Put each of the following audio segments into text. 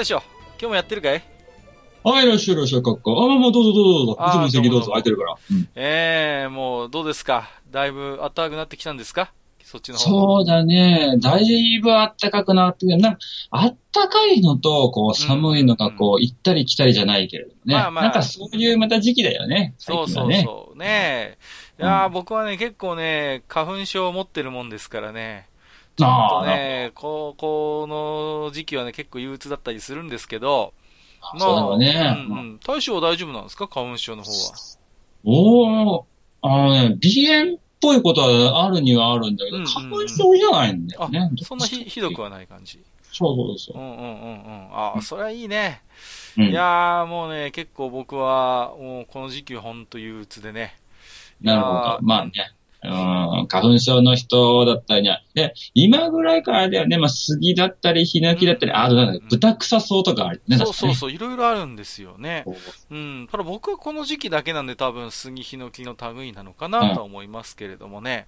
大将今日もやってるかい？はい、いらっしゃいいらっしゃい、かっか。あ、まあまあ、どうぞどうぞどうぞ。いつもの席どうぞ、空いてるから。うんええもうどうですか？だいぶ暖かくなってきたんですか？そっちの方そうだね。だいぶ暖かくなって。なんか、暖かいのと、こう、寒いのが、こう、行ったり来たりじゃないけれどもね。まあまあなんかそういうまた時期だよね。そうそう。そう。ねえ。いやー、僕はね、結構ね、花粉症を持ってるもんですからね。ちょっとあね、こう、この時期はね、結構憂鬱だったりするんですけど、あ、そうだろうね。うんうん。大将は大丈夫なんですか？花粉症の方は。おー、あのね、鼻炎っぽいことはあるにはあるんだけど、うんうんうん花粉症じゃないんだよあね。、そんなひひどくはない感じ。そうそうそうう。んうんうんうん。あー、それはいいね。うんいやー、もうね、結構僕は、もうこの時期はほんと憂鬱でね。なるほど。まあね。うん、花粉症の人だったりには、で、今ぐらいからだよね、まあ、杉だったり、ヒノキだったり、うんあとなんだ豚草草とかあるね。う。そうそうそう、いろいろあるんですよね。そううん。ただ僕はこの時期だけなんで多分杉ヒノキの類なのかなとは思いますけれどもね。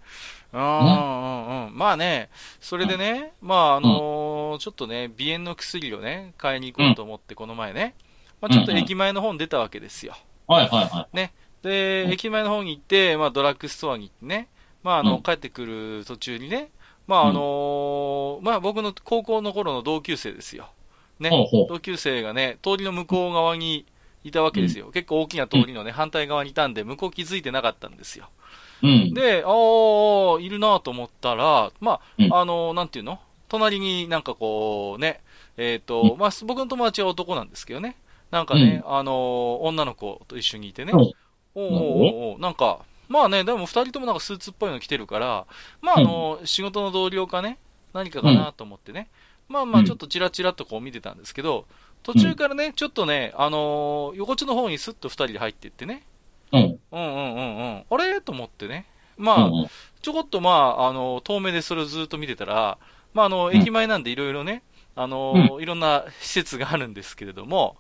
うん、うん、うん。まあね、それでね、まああのーちょっとね、鼻炎の薬をね、買いに行こうと思ってこの前ね、まあちょっと駅前の方に出たわけですよ。はいはいはい。で、うん。駅前の方に行って、まあドラッグストアに行ってね、まああの、うん。帰ってくる途中にね、まああのーまあ僕の高校の頃の同級生ですよ。ね。同級生がね、通りの向こう側にいたわけですよ。結構大きな通りのね、反対側にいたんで、向こう気づいてなかったんですよ。うん。で、あー、いるなと思ったら、まうん。あ、あの、なんていうの？隣になんかこう、ね、えっ、と、まあ、僕の友達は男なんですけどね、なんかね、あの、女の子と一緒にいてね、うんおうおうおうなんか、まあね、でも二人ともなんかスーツっぽいの着てるから、まああの、仕事の同僚かね、何かかなと思ってね、まあまあうん。ちょっとチラチラっとこう見てたんですけど、途中からね、ちょっとね、あのー横地の方にスッと二人で入っていってね、うん。うんうんうんうん、あれ？と思ってね、まあ、うんちょこっとまあ、あの、遠目でそれをずっと見てたら、まああの、うん。駅前なんでいろいろね、あの、いろんな施設があるんですけれども、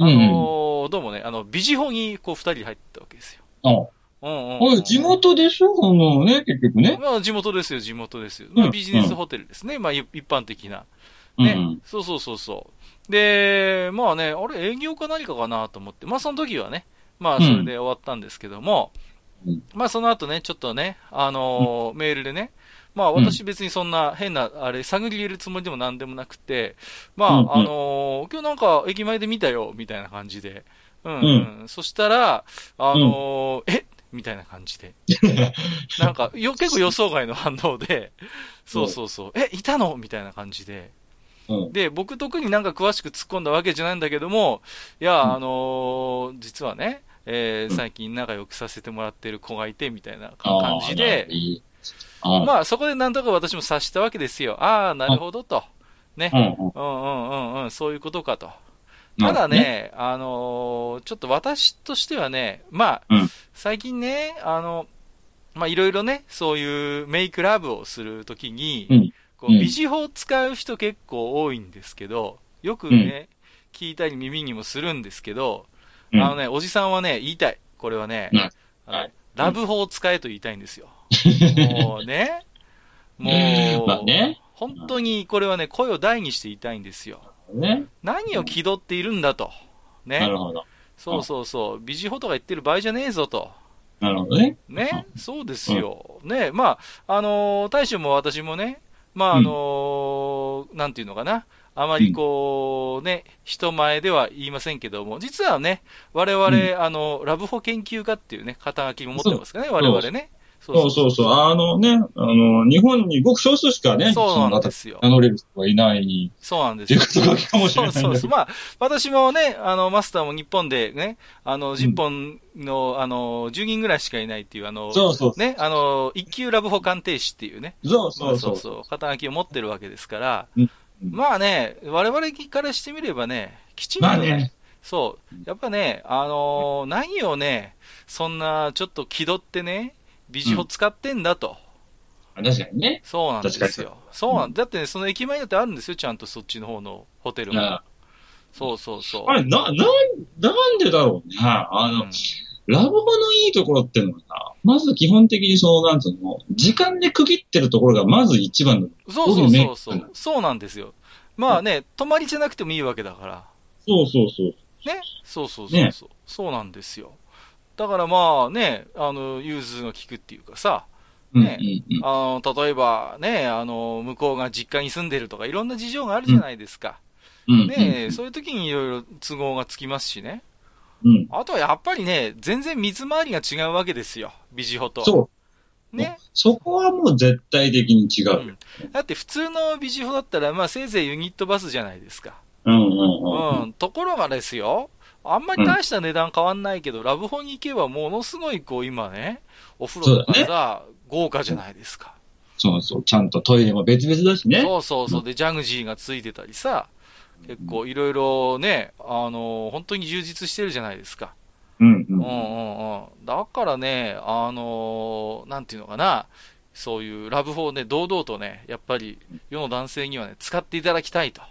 あうんの、どうもね、あの、ビジホにこう二人で入ったわけですよ。あ、うんうんうん地元でしょ？あのね、結局ね。まあ地元ですよ、地元ですよ。うんまあビジネスホテルですね。まあ一一般的な。ね、うん。そうそうそうそう。で、まあね、あれ営業か何かかなと思って、まあその時はね、まあそれで終わったんですけども、うんまあその後ね、ちょっとね、あのーメールでね、まあ私別にそんな変な、あれ、探り入れるつもりでも何でもなくて、まあ、うんうん。あのー今日なんか駅前で見たよ、みたいな感じで。うん、うん。そしたら、あのーえ？みたいな感じで。なんか、よ、結構予想外の反応で、そうそうそう、え、いたの？みたいな感じで。うん。で、僕特になんか詳しく突っ込んだわけじゃないんだけども、いや、うん。あのー実はね、えー最近仲良くさせてもらってる子がいて、みたいな感じでいあまあそこでなんとか私も察したわけですよ。ああ、なるほどと。ね。うんうん。うんうんうんうん、そういうことかと。ただね、あのーちょっと私としてはね、まあ、うん。最近ね、あの、まあいろいろね、そういうメイクラブをするときに、うん。こううん美人法を使う人結構多いんですけど、よくね、聞いたり耳にもするんですけど、うん。あのね、おじさんはね、言いたい。これはね、はいラブ法を使えと言いたいんですよ。もうね、もう、まあね本当にこれはね、声を大にして言いたいんですよ。ね。何を気取っているんだと。ね。なるほど。そうそうそう。美人法とか言ってる場合じゃねえぞと。なるほどね。ね。そうですよ。ね。まあ、あのー大将も私もね、まあ、あのーなんていうのかな。あまりこう、ね、人前では言いませんけども、実はね、我々、うんあの、ラブホ研究家っていうね、肩書きも持ってますからね、我々ね。そうそうそう。あのね、あの、日本にごく少数しかね、そうなんですよ。名乗れる人はいない。そうなんですよ。っていうことかもしれないそうそうそう。まあ、私もね、あの、マスターも日本でね、あの、10本の、あの、10人ぐらいしかいないっていう、あの、そうそうそうね、あの、一級ラブホ鑑定士っていうね、そうそうそう。そうそう、肩書きを持ってるわけですから、うんまあね、我々からしてみればね、きちんとね、まあねそう、やっぱね、あのー何をね、そんなちょっと気取ってね、美女を使ってんだと。確かにね。そうなんですよ。そうなんだってね、その駅前だってあるんですよ、ちゃんとそっちの方のホテルも。あそうそうそう。あれ、な、なん、なんでだろうね。あの、うんラブホのいいところってのはさ、まず基本的にその、なんつうの、時間で区切ってるところがまず一番の。そうそうそうそそう。そうなんですよ。まあね、泊まりじゃなくてもいいわけだから。そうそうそう。ね？そうそうそうそう。そうなんですよ。だからまあね、あの、融通が効くっていうかさ、うんねうんうん。あの、例えばね、あの、向こうが実家に住んでるとか、いろんな事情があるじゃないですか。うんねそういう時にいろいろ都合がつきますしね。うん。あとはやっぱりね、全然水回りが違うわけですよ。ビジホと。そう。ね。そこはもう絶対的に違うよ。うんだって普通のビジホだったら、まあせいぜいユニットバスじゃないですか。うんうんううん。ん。ところがですよ、あんまり大した値段変わんないけど、ラブホに行けばものすごいこう今ね、お風呂とかそうさ、豪華じゃないですか。そうそう。ちゃんとトイレも別々だしね。そうそうそう。で、ジャグジーがついてたりさ、結構いろいろね、あの、本当に充実してるじゃないですか。うんううんんうんうん。だからね、あのなんていうのかな、そういうラブホをね、堂々とね、やっぱり世の男性にはね、使っていただきたいと。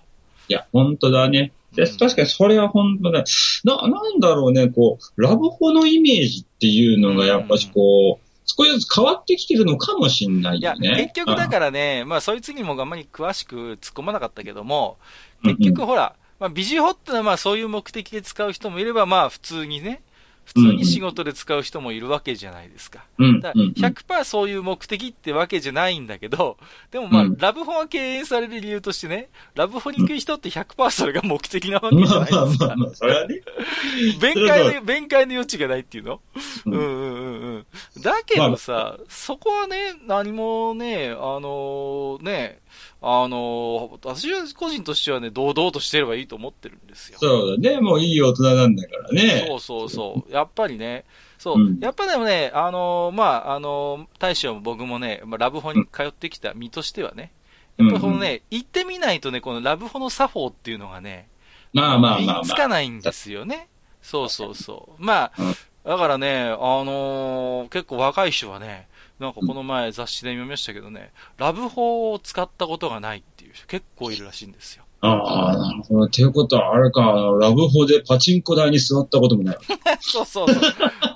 いや、本当だね。でうん確かにそれは本当だ。な、なんだろうね、こう、ラブホのイメージっていうのがやっぱしこう、少しずつ変わってきてるのかもしんないいや、よね。結局だからね、まあそいつにもあんまり詳しく突っ込まなかったけども、うん結局ほら、まあビジホってのはまあそういう目的で使う人もいれば、まあ普通にね、普通に仕事で使う人もいるわけじゃないですか。うん、だうん、から100%そういう目的ってわけじゃないんだけど、でもまあ、うんラブホが敬遠される理由としてね、ラブホに行く人って100%それが目的なわうん。けじゃないですか。まあまあ、それはね。弁解の、弁解の余地がないっていうの？ううんんうんうんうん。だけどさ、そこはね、何もね、あのね、あの私は個人としてはね、堂々としてればいいと思ってるんですよ。そうだね。もういい大人なんだからね。そうそうそう。やっぱりね、そう、うんやっぱでもね、あのーまあ、あのー大将も僕もね、まあ、ラブホに通ってきた身としてはね、やっぱりこのね、行ってみないとね、このラブホの作法っていうのがね、まあまあ身まあまあ。につかないんですよね。そうそうそう。まあ、うんだからね、あのー結構若い人はね、なんかこの前雑誌で読みましたけどね、ラブホを使ったことがないっていう人結構いるらしいんですよ。ああ、なるほど。っていうことは、あれか、ラブホでパチンコ台に座ったこともない。そうそうそう。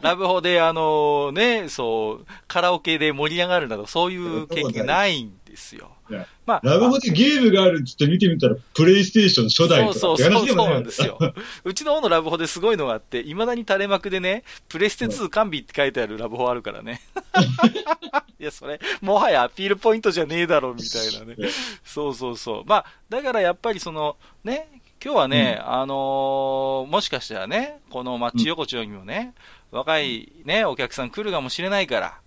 ラブホで、あのね、そう、カラオケで盛り上がるなど、そういう経験がないんですよね。まあ、ラブホでゲームがあるっつって見てみたら、プレイステーション初代とかそうってそうそうそう話でもなんですよ。うちの方のラブホですごいのがあって、未だに垂れ幕でね、プレステ2完備って書いてあるラブホあるからね。いや、それ、もはやアピールポイントじゃねえだろ、みたいなね。そうそうそう。まあ、だからやっぱりその、ね、今日はね、あのーもしかしたらね、このマッチ横丁にもね、若いね、お客さん来るかもしれないから、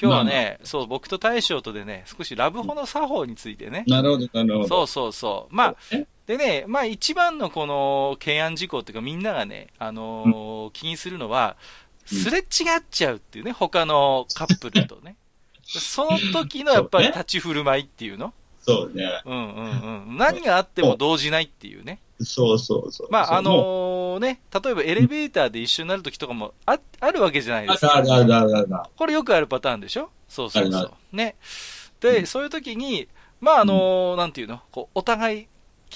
今日はね、そう、僕と大将とでね、少しラブホの作法についてね、なるほど、なるほど。そうそうそう。まあ、え？でね、まあ一番のこの懸案事項っていうかみんながね、あのー気にするのは、すれ違っちゃうっていうね、他のカップルとね。その時のやっぱり立ち振る舞いっていうの？そうね。うんうんうん。何があっても動じないっていうね。そうそうそう。まああものね、例えばエレベーターで一緒になる時とかもああるわけじゃないうですか。あるあるあるある。これよくあるパターンでしょ？そうそうそう。ね。で、うんそういう時に、まああのーなんていうの？こう、お互い、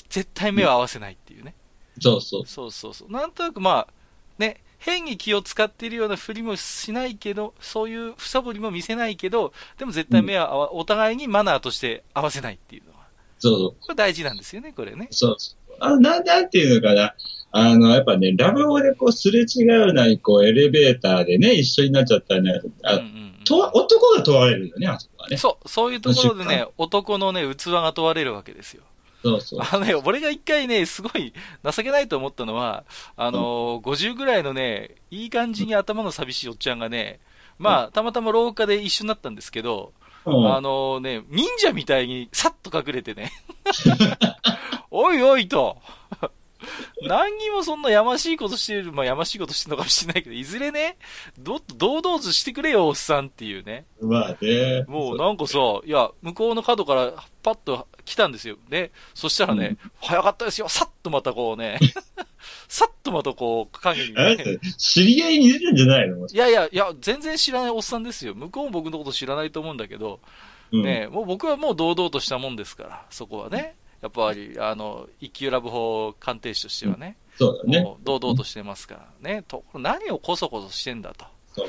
絶対目を合わせないっていうね。そうそう。そうそうそう。なんとなくまあ、ね、変に気を使っているようなふりもしないけど、そういうふさぼりも見せないけど、でも絶対目はお互いにマナーとして合わせないっていうのは。そうそう。これ大事なんですよね、これね。そうそう。あ、なん、なんていうのかな。あの、やっぱね、ラブホでこう、すれ違うなり、こう、エレベーターでね、一緒になっちゃったらね、あ、うんうんうんとわ男が問われるよね、あそこはね。そう、そういうところでね、男のね、器が問われるわけですよ。そうそう。あのね、俺が一回ね、すごい情けないと思ったのは、あのー、50ぐらいのね、いい感じに頭の寂しいおっちゃんがね、まあ、たまたま廊下で一緒になったんですけど、うんあのね、忍者みたいにさっと隠れてね。おいおいと。何にもそんなやましいことしてる、まあやましいことしてるのかもしれないけど、いずれね、どっと堂々としてくれよ、おっさんっていうね。まあね。もうなんかさ、いや、向こうの角からパッと来たんですよ。ね。そしたらね、早かったですよ。さっとまたこうね、さっとまたこう、影にね。知り合いに出てんじゃないの？いやいや、いや、全然知らないおっさんですよ。向こうも僕のこと知らないと思うんだけど、うんね、もう僕はもう堂々としたもんですから、そこはね。やっぱり、あの、一級ラブ法鑑定士としてはね、そうだね。もう堂々としてますからね。と何をこそこそしてんだと。そう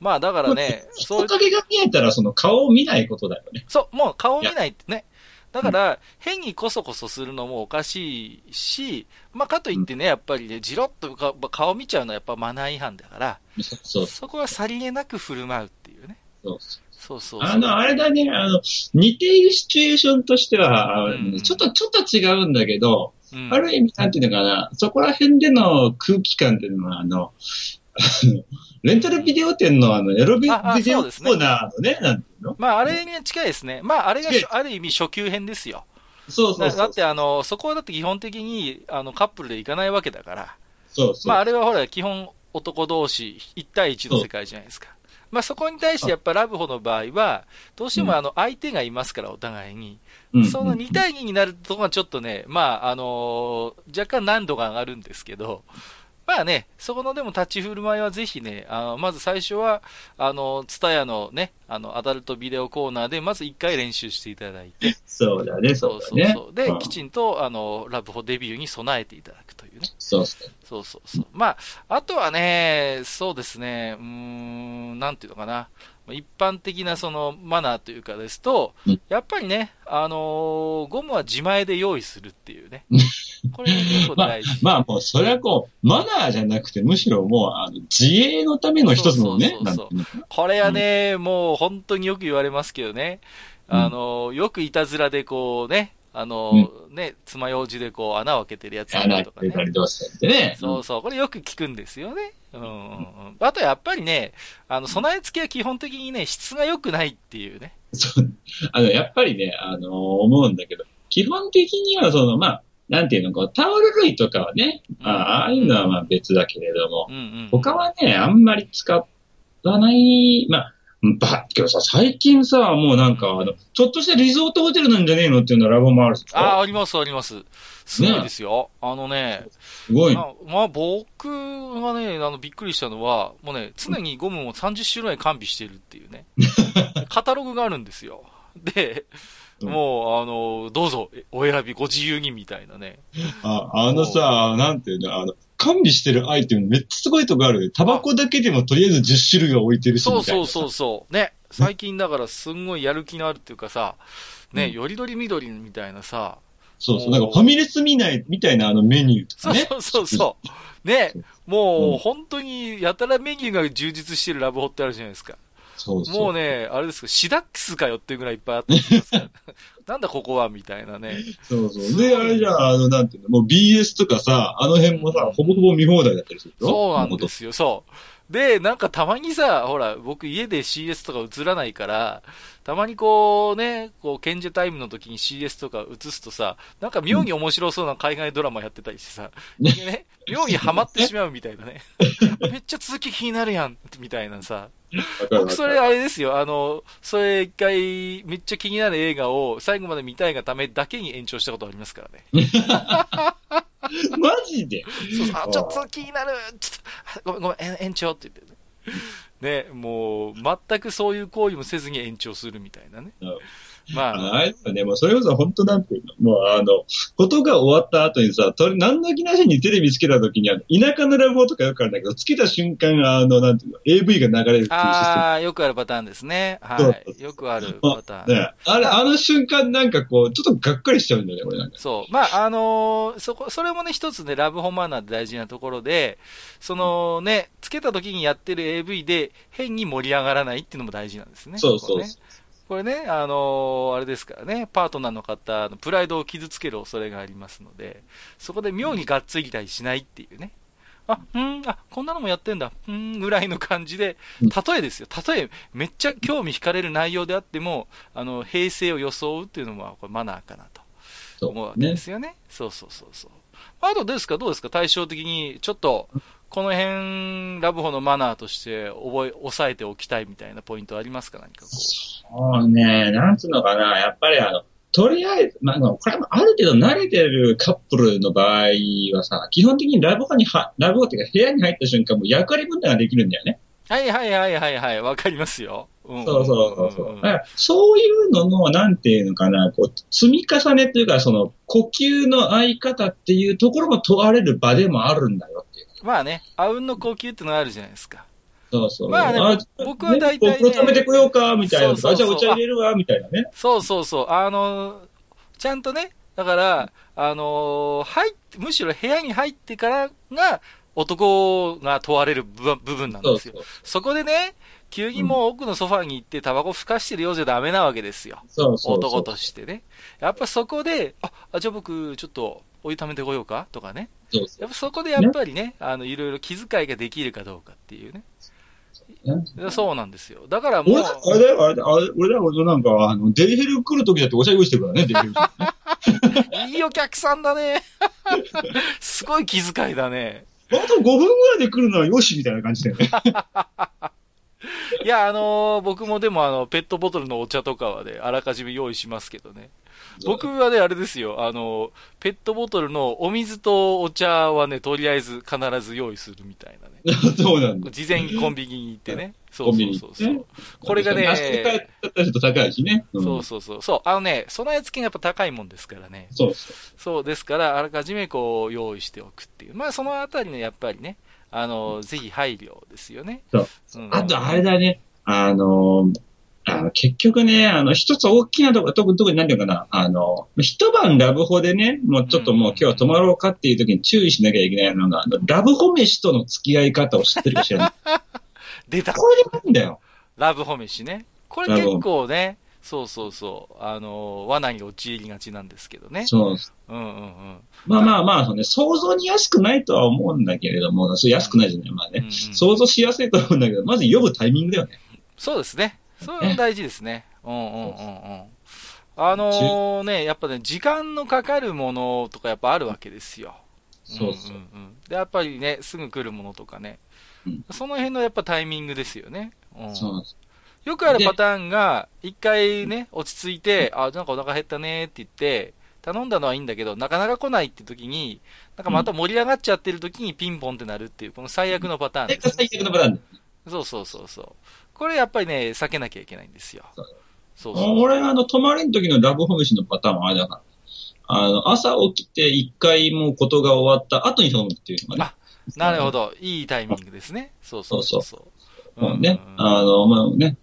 まあだからね、そう人影が見えたらその顔を見ないことだよね。そう、もう顔見ないってね。だから、変にこそこそするのもおかしいし、まあ、かといってね、やっぱりね、じろっとか顔見ちゃうのはやっぱマナー違反だから、そこはさりげなく振る舞うっていうね。そう。そうそうそう。あの、あれだね、あの、似ているシチュエーションとしては、うんちょっと、ちょっと違うんだけど、うんある意味、なんていうのかな、そこら辺での空気感っていうのは、あの、レンタルビデオ店のあの、エロビビデオコそうですねーナーのね、なんていうの？まあ、あれに近いですね。まあ、あれがある意味初級編ですよ。そうそうだって、あの、そこはだって基本的に、あの、カップルで行かないわけだから。そうそう。まあ、あれはほら、基本男同士、1対1の世界じゃないですか。まあ、そこに対してやっぱラブホの場合は、どうしてもあの、相手がいますから、お互いに。うんその2対2になるとこがちょっとね、まあ、あのー若干難度が上がるんですけど、まあね、そこのでも立ち振る舞いはぜひね、あの、まず最初は、あの、ツタヤのね、あの、アダルトビデオコーナーで、まず1回練習していただいて、そうだね、そそううだね。そうそう。でう、んきちんと、あの、ラブホデビューに備えていただくというね。そうそう。そうそうそう。まあ、あとはね、そうですね、うーん、なんていうのかな。一般的なそのマナーというかですとうん、やっぱりね、あのーゴムは自前で用意するっていうね。これが結構大事。まあもう、それはこう、マナーじゃなくて、むしろもう、あの、自衛のための一つのねこれはね、もう本当によく言われますけどね。うんあのーよくいたずらでこうね、あのーね、爪楊枝でこう穴を開けてるやつとかね。開けたりどうしたりってね。そうそう、これよく聞くんですよね。うんうんうん。あとやっぱりね、あの、備え付けは基本的にね、質が良くないっていうね。そう。あの、やっぱりね、あの思うんだけど、基本的にはその、まあ、なんていうの、こう、タオル類とかはね、うんあああいうのはまあ別だけれどもう、んうん。他はね、あんまり使わない、まあ、ば、けどさ、最近さ、もうなんか、あの、ちょっとしたリゾートホテルなんじゃねえのっていうのはラボもあるしああ、ありますあります。すごいですよ。あのね、すごいね。まあ、まあ、僕がね、あの、びっくりしたのは、もうね、常にゴムを30種類完備してるっていうね。カタログがあるんですよ。で、うんもう、あの、どうぞ、お選びご自由にみたいなね。ああのさ、なんていうの、あの、完備してるアイテムめっちゃすごいとこあるよ。タバコだけでもとりあえず10種類は置いてるし、そうみたいなそうそうそう。ね。最近だからすんごいやる気のあるっていうかさ、ね、うんよりどりみどりみたいなさ、そうそう。なんかファミレス見ない、みたいなあのメニューとかね。そうそうそう。ね、もううん本当にやたらメニューが充実してるラブホってあるじゃないですか。そうそう。もうね、あれですか、シダックスかよっていうぐらいいっぱいあったりしますから。なんだここはみたいなね。そうそう。で、あれじゃあ、あの、なんていうの、もう BS とかさ、あの辺もさ、ほぼほぼ見放題だったりするそうなんですよ、そう。で、なんかたまにさ、ほら、僕家で CS とか映らないから、たまにこうね、こう、賢者タイムの時に CS とか映すとさ、なんか妙に面白そうな海外ドラマやってたりしてさ、ねね、妙にハマってしまうみたいなね。あ めっちゃ続き気になるやん、みたいなさ。僕それあれですよ、あの、それ一回、めっちゃ気になる映画を最後まで見たいがためだけに延長したことありますからね。マジで？そうそう。あ、ちょっと気になる。ちょっと、あごめんごめん、え延長って言って。ね。ね、もう、全くそういう行為もせずに延長するみたいなね。うんまあ、あの、あれだね、もうそれこそ本当なんていうの、もうあの、ことが終わった後にさ、と何の気なしにテレビつけた時に、あの、田舎のラブホとかよくあるんだけど、つけた瞬間、あの、なんていうの、AV が流れるっていう。ああ、よくあるパターンですね。そうはい。よくあるパターン。ね、あれ、あの瞬間なんかこう、ちょっとがっかりしちゃうんだよね、俺なんか。そう。まあ、あのーそこ、それもね、一つね、ラブホマナーで大事なところで、そのね、つけた時にやってる AV で変に盛り上がらないっていうのも大事なんですね。そうそうここねこれね、あのーあれですからね、パートナーの方のプライドを傷つける恐れがありますので、そこで妙にがっついたりしないっていうね。あ、うん、あ、こんなのもやってんだ、うん、ぐらいの感じで、例えですよ。例え、めっちゃ興味惹かれる内容であっても、あの、平成を装うっていうのも、これマナーかなとそう思うわけですよね。そうそうそうそう。あとですか？どうですか？対照的に、ちょっと、この辺、ラブホのマナーとして覚え、押さえておきたいみたいなポイントありますか？何かこう。そうね、なんつうのかな、やっぱりあの、とりあえず、まあ、これもある程度慣れてるカップルの場合はさ、基本的にラブホには、ラブホっていうか部屋に入った瞬間、もう役割分担ができるんだよね。はいはいはいはいはい、わかりますよ。うんそうそうそうだからそういうのの、なんていうのかな、こう、積み重ねというか、その、呼吸の合い方っていうところも問われる場でもあるんだよっていう。まあね、あうんの呼吸ってのがあるじゃないですか。そうそう。まあね僕は大体ねお風呂止めてこようか、みたいな。そうそうそうあじゃあお茶入れるわ、みたいなね。そうそうそう。あの、ちゃんとね、だから、あの、入って、むしろ部屋に入ってからが、男が問われる部部分なんですよ。そうそう。そこでね、急にもう奥のソファーに行ってタバコふかしてるようじゃダメなわけですよ。そうそうそう。男としてね。やっぱそこで、あ、あじゃあ僕、ちょっと、お湯溜めてこようかとかね。そうそやっぱそこでやっぱりね、あの、いろいろ気遣いができるかどうかっていうね。そうなんですよ。だからもう俺、だあれだよ、あれだよ、俺だよ、俺なんか、あの、デリヘル来るときだってお茶用意してるからね、デリヘル。いいお客さんだね。すごい気遣いだね。あと5分ぐらいで来るのはよし、みたいな感じだよね。いや、あのー僕もでもあの、ペットボトルのお茶とかはね、あらかじめ用意しますけどね。僕はね、あれですよ、あの、ペットボトルのお水とお茶はね、とりあえず必ず用意するみたいなね。そうなんだ。事前にコンビニに行ってね。そうそうそうそう。ねこれがねね。うんそうそうそう。そう。あのね、備え付けがやっぱ高いもんですからね。そうそう。そうですから、あらかじめこう、用意しておくっていう。まあ、そのあたりのやっぱりね、あの、ぜひ配慮ですよね。そううんあと、あれだね。あの、あの結局ね、あの、一つ大きなところ、特に、特に何ていうかな、あの、一晩ラブホでね、もうちょっともう今日は泊まろうかっていう時に注意しなきゃいけないのが、あの、ラブホ飯との付き合い方を知ってるか知らない。出た。これでいいんだよ。ラブホ飯ね。これ結構ね、そうそうそう、あの、罠に陥りがちなんですけどね。そう。うんうんうん。まあまあまあ、ね、想像に安くないとは思うんだけれども、そう安くないじゃない、まあね。うんうん想像しやすいと思うんだけど、まず呼ぶタイミングだよね。そうですね。それは大事ですね。うんうんうんうん。あのね、やっぱね、時間のかかるものとかやっぱあるわけですよ。そうそうんんうん。で、やっぱりね、すぐ来るものとかね。うんその辺のやっぱタイミングですよね。うん、そうよくあるパターンが、一回ね、落ち着いて、あ、なんかお腹減ったねって言って、頼んだのはいいんだけど、なかなか来ないって時に、なんかまた盛り上がっちゃってる時にピンポンってなるっていう、この最悪のパターンです、それが最悪のパターンそうそうそうそう。これやっぱりね、避けなきゃいけないんですよ。そうそう。俺があの、泊まりの時のラブホ飯のパターンはあれだから。あの、朝起きて一回もうことが終わった後に頼むっていうのがね。なるほど。いいタイミングですね。そうそうそうそう。もうね、うんうんうんあの、まあね、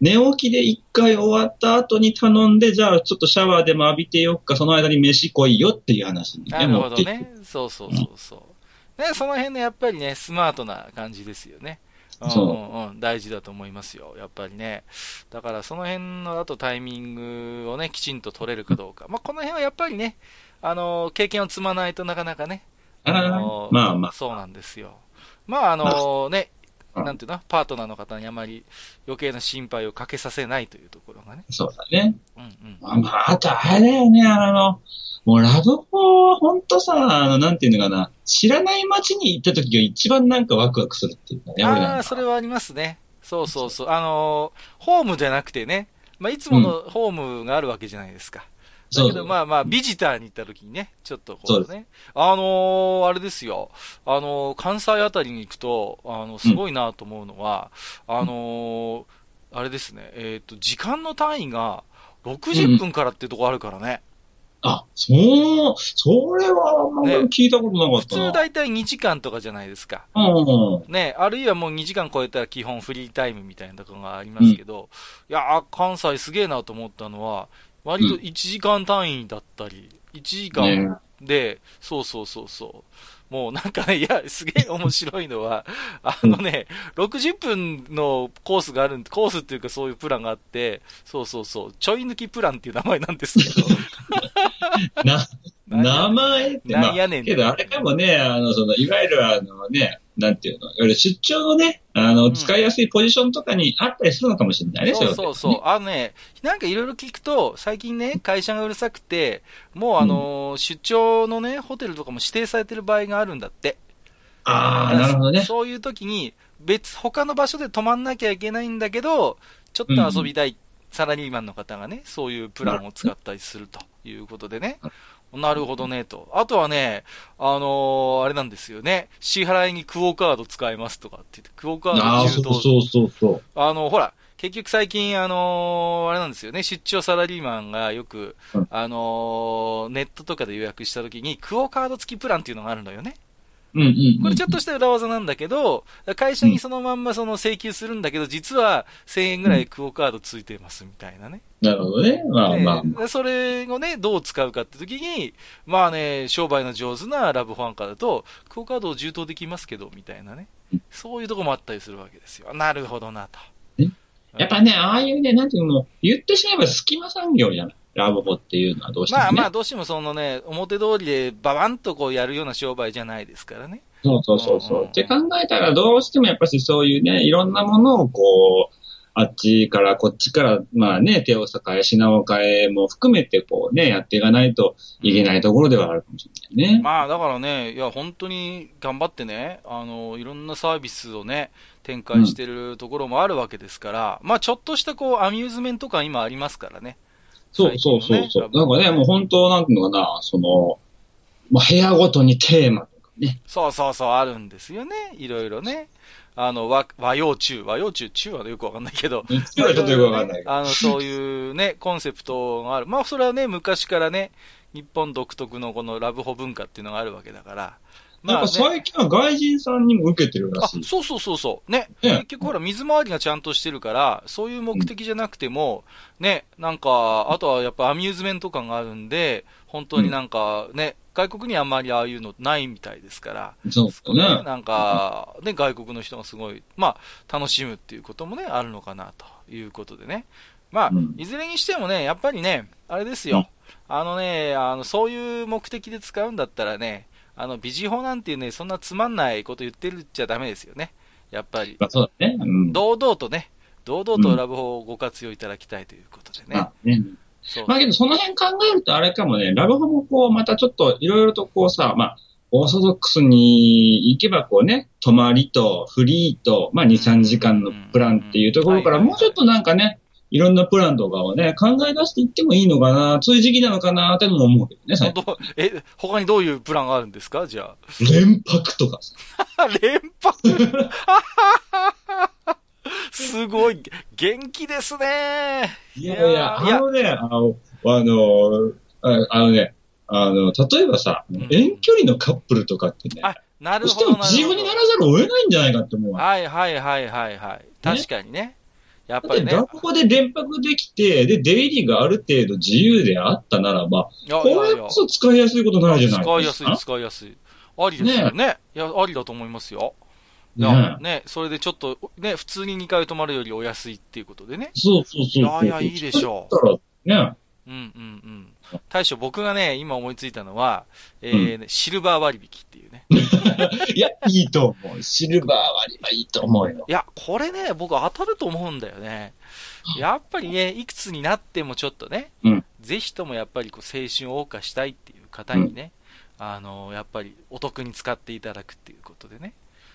寝起きで一回終わった後に頼んで、じゃあちょっとシャワーでも浴びてよっか、その間に飯来いよっていう話にね、なるほ。どね。そうそうそうそう。ね、その辺のやっぱりね、スマートな感じですよね。うんそううんうん、大事だと思いますよ。やっぱりね。だからその辺のあとタイミングをね、きちんと取れるかどうか。まあ、この辺はやっぱりね、あの、経験を積まないとなかなかね。あーのまあまあ。そうなんですよ。まあ、あのね、うんなんていうの、パートナーの方にあまり余計な心配をかけさせないというところがね。そうだね。うんうん。まあ、まあ、あとあれだよね、あの、もうラブホはほんとさ、あの、なんていうのかな、知らない街に行った時が一番なんかワクワクするっていうかね、ああ、それはありますね。そうそうそう。あのーホームじゃなくてね、まあ、いつものホームがあるわけじゃないですか。だけど、まあまあ、ビジターに行った時にね、ちょっとこそううね。あのーあれですよ。あのー関西あたりに行くと、あの、すごいなと思うのは、あのーあれですね、えっ、と、時間の単位が60分からっていうとこあるからね。あ、そう、それはあんまね聞いたことなか普ったな。通大体2時間とかじゃないですか。うん。ね、あるいはもう2時間超えたら基本フリータイムみたいなところがありますけど、いやー、関西すげえなと思ったのは、割と1時間単位だったり、1時ね。間で、そうそうそうそう。もうなんかね、いや、すげえ面白いのは、あのね、60分のコースがあるん、コースっていうかそういうプランがあって、そうそうそう、ちょい抜きプランっていう名前なんですけど、な、名前って、まあ、なんやねんけどあれかもね、あの、その、いわゆるあのね、なんていうの、いわゆる出張のね、あの、ん使いやすいポジションとかにあったりするのかもしれないね、そうそうそう。あのね、なんかいろいろ聞くと、最近ね、会社がうるさくて、もうあのー出張のね、ホテルとかも指定されてる場合があるんだって。ああ、なるほどね。そういう時に、別、他の場所で泊まんなきゃいけないんだけど、ちょっと遊びたい、サラリーマンの方がね、そういうプランを使ったりするということでね。なるほどね、と。あとはね、あのーあれなんですよね。支払いにクオカード使えますとかって言って、クオカーああ、そうそうそうそう。あの、ほら、結局最近、あのーあれなんですよね、出張サラリーマンがよく、うんあのーネットとかで予約した時に、クオカード付きプランっていうのがあるのよね。うん。これちょっとした裏技なんだけど、会社にそのまんまその請求するんだけど、実は1000円ぐらいクオカードついてますみたいなね。なるほどね。まあねまあまあ。でそれをね、どう使うかって時に、まあね、商売の上手なラブファンカーだと、クオカードを充当できますけど、みたいなねうん。そういうとこもあったりするわけですよ。なるほどなと。やっぱね、ああいうね、なんていうの、言ってしまえば隙間産業じゃない。ラブホっていうのはどうしても、ね。まあまあ、どうしてもそのね、表通りでババンとこうやるような商売じゃないですからね。そうそうそうそう。うんって考えたら、どうしてもやっぱりそういうね、いろんなものをこう、あっちからこっちから、まあね、手を変え、品を変えも含めてこうね、やっていかないといけないところではあるかもしれないね。まあだからね、いや本当に頑張ってね、あの、いろんなサービスをね、展開してるところもあるわけですから、まあちょっとしたこう、アミューズメント感今ありますからね。そうそうそうそう。最近のねなんかね、もう本当なんていうのかな、その、まあ部屋ごとにテーマとかね。そうそうそう、あるんですよね。いろいろね。あの、和、和洋中、和洋中、中はよくわかんないけど、今はちょっとよくわかんないけど。あの、そういうね、コンセプトがある。まあ、それはね、昔からね、日本独特のこのラブホ文化っていうのがあるわけだから。まなんか最近は外人さんにも受けてるらあしい。そうそうそうそう。ね。ね結局ほら、水回りがちゃんとしてるから、そういう目的じゃなくても、ね、なんか、あとはやっぱアミューズメント感があるんで、本当になんかね、外国にあんまりああいうのないみたいですから、そうね。なんか、ね、外国の人がすごい、まあ、楽しむっていうこともね、あるのかな、ということでね。まあうん、いずれにしてもね、やっぱりね、あれですよ。あのね、あの、そういう目的で使うんだったらね、あの、ビジホなんていうね、そんなつまんないこと言ってるっちゃダメですよね。やっぱり。まあそうだね。うん。堂々とね、堂々とラブホをご活用いただきたいということでね。まあね。まあけどその辺考えるとあれかもね、ラブホもこう、またちょっといろいろとこうさ、まあ、オーソドックスに行けばこうね、泊まりとフリーと、まあ2、3時間のプランっていうところからうんもうちょっとなんかね、いろんなプランとかをね、考え出していってもいいのかな、そういう時期なのかなってのも思うけどね、最近。どえ、他にどういうプランがあるんですか？じゃ連泊とか。連泊？すごい、元気ですね。いやいや、あのね、あの、あの、ああのね、あの、例えばさ、ん遠距離のカップルとかってね、あ、なるどうしてほど、なるほども自由にな。らざるを得ないんじゃないかって思うわ。はいはいはいはいはい。確かにね。やっだって、ぱりね。学校で連泊できて、で、出入りがある程度自由であったならば、いやこれこそ使いやすいことになるじゃない使いやすい、ですか。使いやすい。ありですよね。いや、ありだと思いますよ。いねや、ね、それでちょっと、ね、普通に2回泊まるよりお安いっていうことでね。そうそうそうそう。いやいやいいでしょう。ね、うんうんうん。大将、僕がね、今思いついたのは、えーねシルバー割引っていうね。いや、いいと思う。シルバー割はいいと思うよ。いや、これね、僕当たると思うんだよね。やっぱりね、いくつになってもちょっとね、うんぜひともやっぱりこう青春を謳歌したいっていう方にね、あの、やっぱりお得に使っていただくっていうことでね。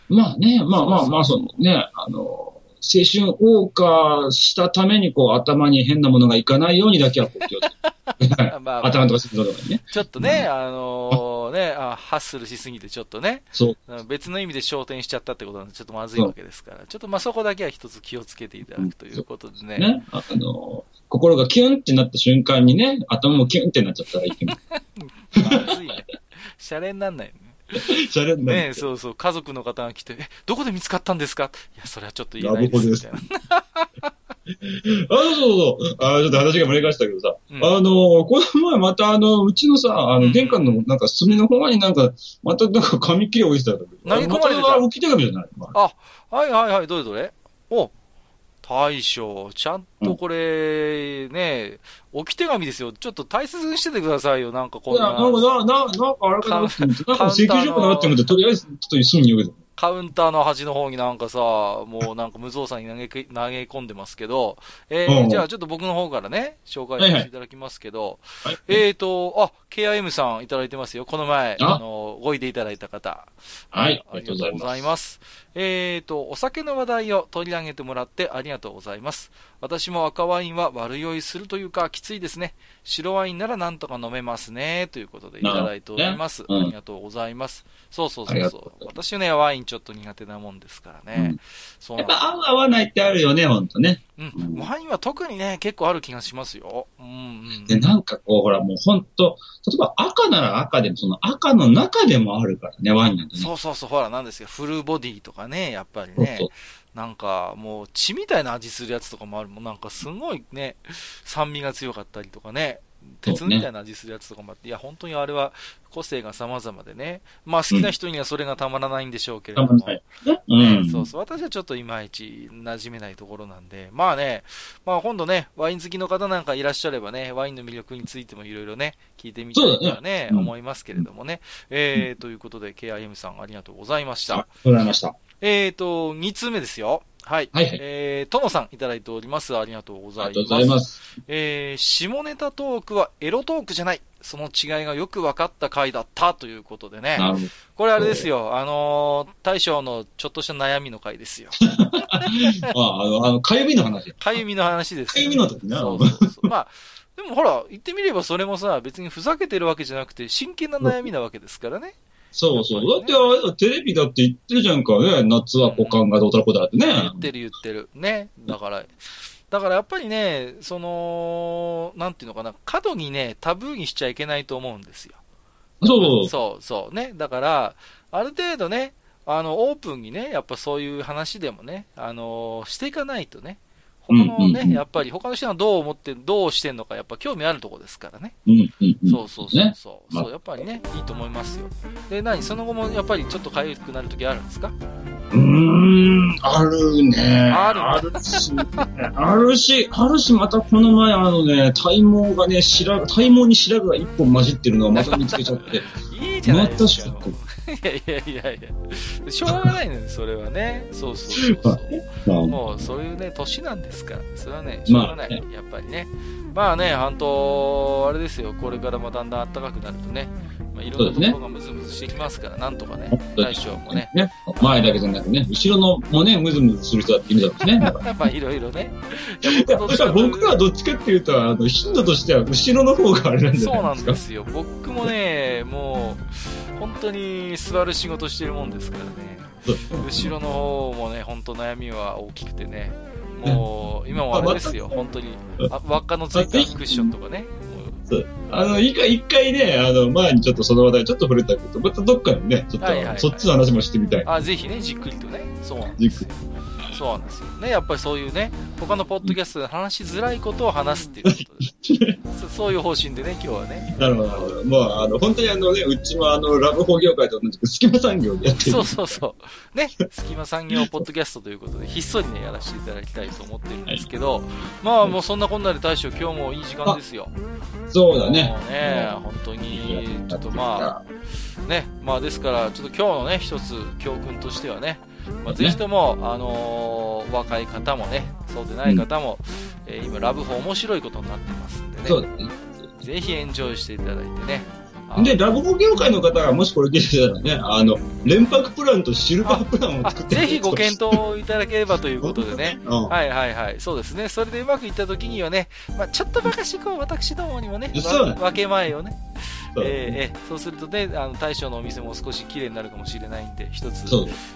まあね、まあまあまあ、そのね、あの、青春謳歌したために、こう、頭に変なものがいかないようにだけは、こう、気をつけて。まあまあ頭とかするとかにね。ちょっとね、あのねあ、ハッスルしすぎてちょっとね、そう。別の意味で焦点しちゃったってことなんで、ちょっとまずいわけですから、ちょっとまあそこだけは一つ気をつけていただくということでね。ね。あの、心がキュンってなった瞬間にね、頭もキュンってなっちゃったらいけない。まずいね。シャレになんないよね。シャレになるねそうそう、家族の方が来て、え、どこで見つかったんですかいや、それはちょっと言えないです、みたいな。あ、そうそうそう。あちょっと話が盛り返したけどさ、うん。あの、この前またあの、うちのさ、あの、うん。玄関のなんか隅の方になんか、またなんか紙切れ置いてたんだけど。投げ込まれてた。また置き手紙じゃない、まあ。あ、はいはいはい、どれどれ？お、大将、ちゃんとこれ、ね、置き手紙ですよ。ちょっと大切にしててくださいよ、なんかこんいや、な。なんか、な、な、なんかあれかななんか請求書かなって思って、とりあえず、ちょっとすぐに読むカウンターの端の方になんかさ、もうなんか無造作に投げけ、投げ込んでますけど、えーうんじゃあちょっと僕の方からね、紹介させていただきますけど、はい。えーと、あ、KIM さんいただいてますよ。この前、ああの、ごいでいただいた方。はいありがとうございます。えーと、お酒の話題を取り上げてもらってありがとうございます。私も赤ワインは悪酔いするというか、きついですね。白ワインならなんとか飲めますね。ということでいただいております。ねうんありがとうございます。そうそうそうそう。私ね、ワインちょっと苦手なもんですからね。うんそうやっぱ合う合わないってあるよね、ほんとね。うんうんワインは特にね、結構ある気がしますよ。うんうん。で、なんかこう、ほら、もうほんと、例えば赤なら赤でも、その赤の中でもあるからね、ワインなんてね。そうそうそう、ほら、なんですよ。フルボディとかね、やっぱりね。そうなんか、もう血みたいな味するやつとかもあるもん。なんかすごいね、酸味が強かったりとかね。鉄みたいな味するやつとかもあって、いや、本当にあれは個性が様々でね。まあ好きな人にはそれがたまらないんでしょうけれども。うん。そうそう。私はちょっといまいち馴染めないところなんで。まあね、まあ今度ね、ワイン好きの方なんかいらっしゃればね、ワインの魅力についてもいろいろね、聞いてみたいとはね、うん思いますけれどもね。えー、ということで、KIM さんありがとうございました。ありがとうございました。えーと、2通目ですよ。はい。はいはいえー、ともさんいただいております。ありがとうございます。ありがとうございます。えー、下ネタトークはエロトークじゃない。その違いがよく分かった回だったということでね。これあれですよ。あのー大将のちょっとした悩みの回ですよ。あ、あの、あの、かゆみの話。かゆみの話ですかゆよ、みの時な。そうそうそう。まあ、でもほら、言ってみればそれもさ、別にふざけてるわけじゃなくて、真剣な悩みなわけですからね。そうそう。だってあれ、テレビだって言ってるじゃんかね。夏は股間がどうたらこうだってね。言ってる言ってる。ね。だから、だからやっぱりね、その、なんていうのかな、過度にね、タブーにしちゃいけないと思うんですよ。そうそうそうね。だから、ある程度ね、あの、オープンにね、やっぱそういう話でもね、あのしていかないとね、他のね、やっぱり他の人がどう思って、どうしてんのか、やっぱ興味あるとこですからね。うんうんうん。そうそうそうねそう、まそう、やっぱりね、いいと思いますよ。で、何その後もやっぱりちょっと痒くなるときあるんですか？うーん、あるね。あるあるし、あるし、あるし、またこの前あのね、体毛がね、白髪、体毛に白髪が一本混じってるのをまた見つけちゃって。いいじゃないですか。またいやいやいやいや。しょうがないのよ、それはね。そうそうそうそう。まあ、もうそういうね、年なんですから。それはね、しょうがない。まあやっぱりね。まあね、半島、あれですよ、これからもだんだん暖かくなるとね、まあ、いろんなところがムズムズしてきますから、なんとかね、大将もね。ね。前だけじゃなくね、後ろのもね、ムズムズする人だっているだろうしね。だからまあいろいろね。いや僕どっちかというと僕はどっちかっていうと、あの、頻度としては後ろの方があれなんじゃそうないなですか。んですよ。僕もね、もう、本当に座る仕事してるもんですからね。後ろの方もね、本当悩みは大きくてね。もう、今もあれですよ、本当に。あ輪っかのついたクッションとかね。そう。あの、一回、一回ね、あの、前にちょっとその話題ちょっと触れたけど、またどっかでね、ちょっと、そっちの話もしてみたい。あ、ぜひね、じっくりとね。そうなんじっくですよ。そうなんですよ。ね、やっぱりそういうね、他のポッドキャストで話しづらいことを話すっていうことで。そ そういう方針でね、今日はね。なるほど、なるほど。もう、あの、本当にあのね、うちもあの、ラブホ業界と同じく隙間産業でやってる。そうそうそう。ね、隙間産業ポッドキャストということで、ひっそりね、やらせていただきたいと思ってるんですけど、まあもうそんなこんなで大将今日もいい時間ですよ。そうだね。もうね、本当に、ちょっとまあ、ね、まあですから、ちょっと今日のね、一つ教訓としてはね、まあ、ぜひとも、あのー若い方もね、そうでない方も、えー今、ラブホ面白いことになってますんでね、そうだね。ぜひエンジョイしていただいてね。あで、ラブホ業界の方がもしこれ聞いてたらね、あの、連泊プランとシルバープランをあ作ってぜひご検討いただければということでね。うん。はいはいはい。そうですね。それでうまくいった時にはね、まあ、ちょっとばかしこう、私どもにもね、分け前をね、そうえーえーそうするとね、あの、大将のお店も少し綺麗になるかもしれないんで、一つ。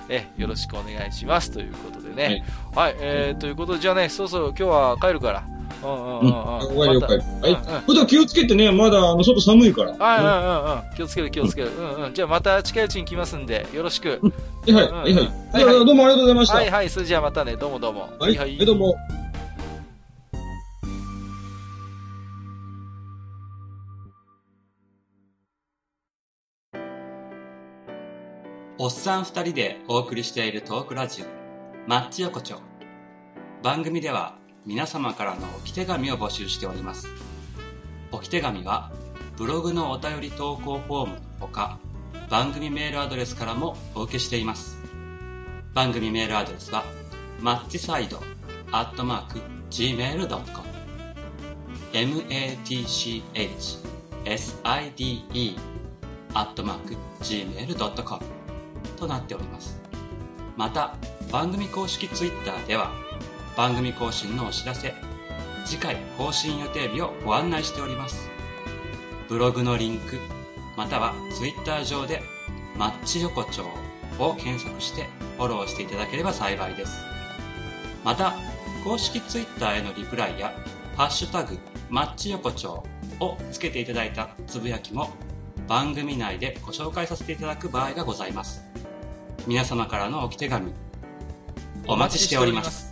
えーよろしくお願いしますということでね。はい、えー、ということで、じゃあね、そうそう、今日は帰るから。うんうんうんうん。うん。了解。はい。普段気をつけてね、まだあの、外寒いから。はい、うんうんうん。気をつける気をつける。うんうん。じゃあまた近いうちに来ますんで、よろしく。はい、はい、はい。はいどうもありがとうございました。はいはい、それじゃあまたね、どうもどうも。はい、はい、どうも。おっさん二人でお送りしているトークラジオ、マッチ横丁。番組では皆様からの置き手紙を募集しております。置き手紙はブログのお便り投稿フォームのほか番組メールアドレスからもお受けしています。番組メールアドレスはマッチサイドアットマーク Gmail.com matchside アットマーク Gmail.com となっております。また番組公式 Twitter では番組更新のお知らせ。次回更新予定日をご案内しております。ブログのリンクまたは Twitter 上でマッチ横丁を検索してフォローしていただければ幸いです。また公式 Twitter へのリプライやハッシュタグマッチ横丁をつけていただいたつぶやきも番組内でご紹介させていただく場合がございます。皆様からの置き手紙お待ちしております。